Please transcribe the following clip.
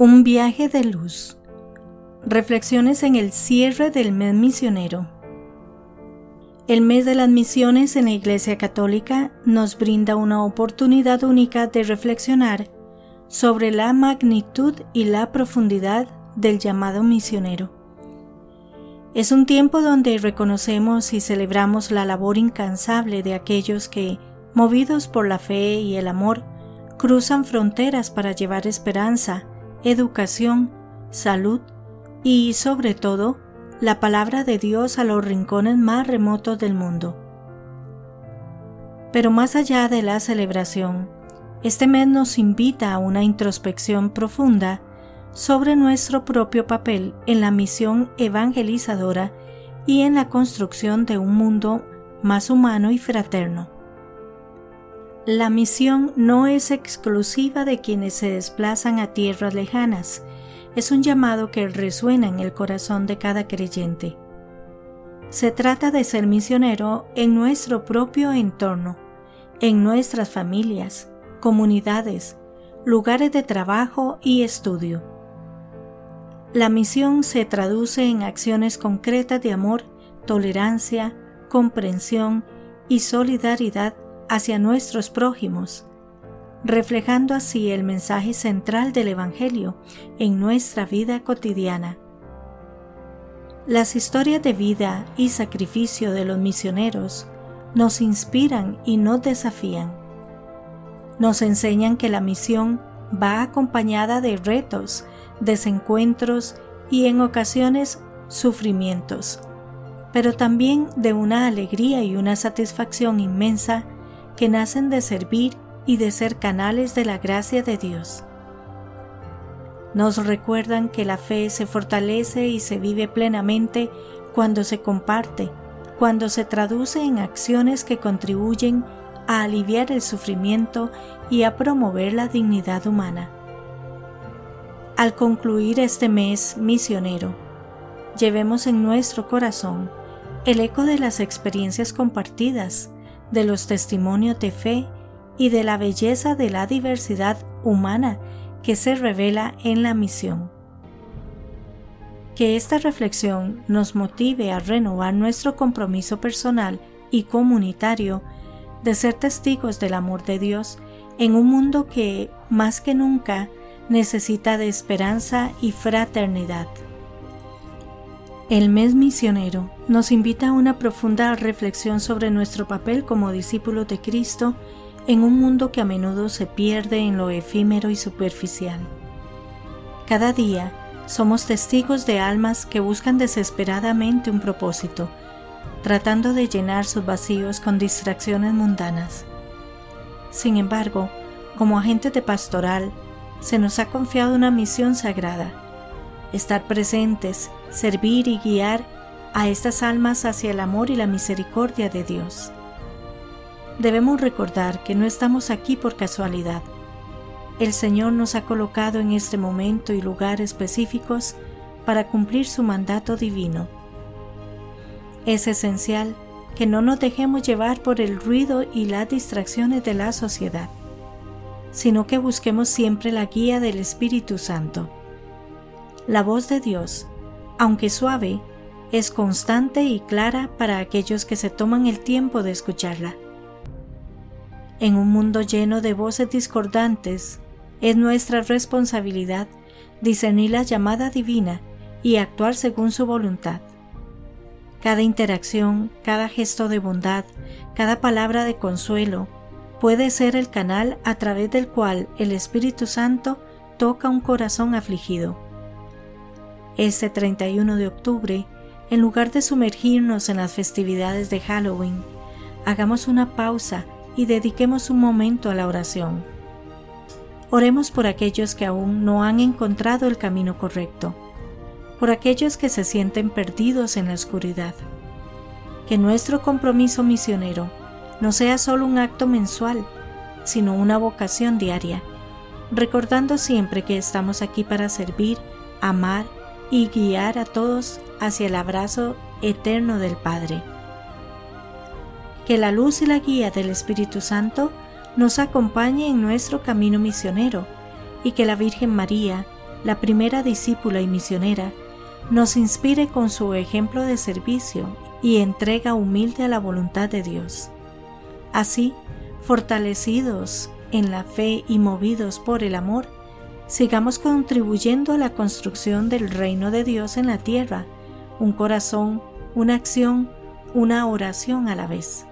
Un viaje de luz. Reflexiones en el cierre del mes misionero. El mes de las misiones en la Iglesia Católica nos brinda una oportunidad única de reflexionar sobre la magnitud y la profundidad del llamado misionero. Es un tiempo donde reconocemos y celebramos la labor incansable de aquellos que, movidos por la fe y el amor, cruzan fronteras para llevar esperanza, educación, salud y, sobre todo, la palabra de Dios a los rincones más remotos del mundo. Pero más allá de la celebración, este mes nos invita a una introspección profunda sobre nuestro propio papel en la misión evangelizadora y en la construcción de un mundo más humano y fraterno. La misión no es exclusiva de quienes se desplazan a tierras lejanas, es un llamado que resuena en el corazón de cada creyente. Se trata de ser misionero en nuestro propio entorno, en nuestras familias, comunidades, lugares de trabajo y estudio. La misión se traduce en acciones concretas de amor, tolerancia, comprensión y solidaridad hacia nuestros prójimos, reflejando así el mensaje central del Evangelio en nuestra vida cotidiana. Las historias de vida y sacrificio de los misioneros nos inspiran y nos desafían. Nos enseñan que la misión va acompañada de retos, desencuentros y en ocasiones sufrimientos, pero también de una alegría y una satisfacción inmensa que nacen de servir y de ser canales de la gracia de Dios. Nos recuerdan que la fe se fortalece y se vive plenamente cuando se comparte, cuando se traduce en acciones que contribuyen a aliviar el sufrimiento y a promover la dignidad humana. Al concluir este mes misionero, llevemos en nuestro corazón el eco de las experiencias compartidas, de los testimonios de fe y de la belleza de la diversidad humana que se revela en la misión. Que esta reflexión nos motive a renovar nuestro compromiso personal y comunitario de ser testigos del amor de Dios en un mundo que, más que nunca, necesita de esperanza y fraternidad. El mes misionero nos invita a una profunda reflexión sobre nuestro papel como discípulos de Cristo en un mundo que a menudo se pierde en lo efímero y superficial. Cada día somos testigos de almas que buscan desesperadamente un propósito, tratando de llenar sus vacíos con distracciones mundanas. Sin embargo, como agentes de pastoral, se nos ha confiado una misión sagrada, estar presentes servir y guiar a estas almas hacia el amor y la misericordia de Dios. Debemos recordar que no estamos aquí por casualidad. El Señor nos ha colocado en este momento y lugar específicos para cumplir su mandato divino. Es esencial que no nos dejemos llevar por el ruido y las distracciones de la sociedad, sino que busquemos siempre la guía del Espíritu Santo. La voz de Dios aunque suave, es constante y clara para aquellos que se toman el tiempo de escucharla. En un mundo lleno de voces discordantes, es nuestra responsabilidad discernir la llamada divina y actuar según su voluntad. Cada interacción, cada gesto de bondad, cada palabra de consuelo puede ser el canal a través del cual el Espíritu Santo toca un corazón afligido este 31 de octubre, en lugar de sumergirnos en las festividades de Halloween, hagamos una pausa y dediquemos un momento a la oración. Oremos por aquellos que aún no han encontrado el camino correcto, por aquellos que se sienten perdidos en la oscuridad. Que nuestro compromiso misionero no sea solo un acto mensual, sino una vocación diaria, recordando siempre que estamos aquí para servir, amar y guiar a todos hacia el abrazo eterno del Padre. Que la luz y la guía del Espíritu Santo nos acompañe en nuestro camino misionero y que la Virgen María, la primera discípula y misionera, nos inspire con su ejemplo de servicio y entrega humilde a la voluntad de Dios. Así, fortalecidos en la fe y movidos por el amor, sigamos contribuyendo a la construcción del reino de Dios en la tierra, un corazón, una acción, una oración a la vez.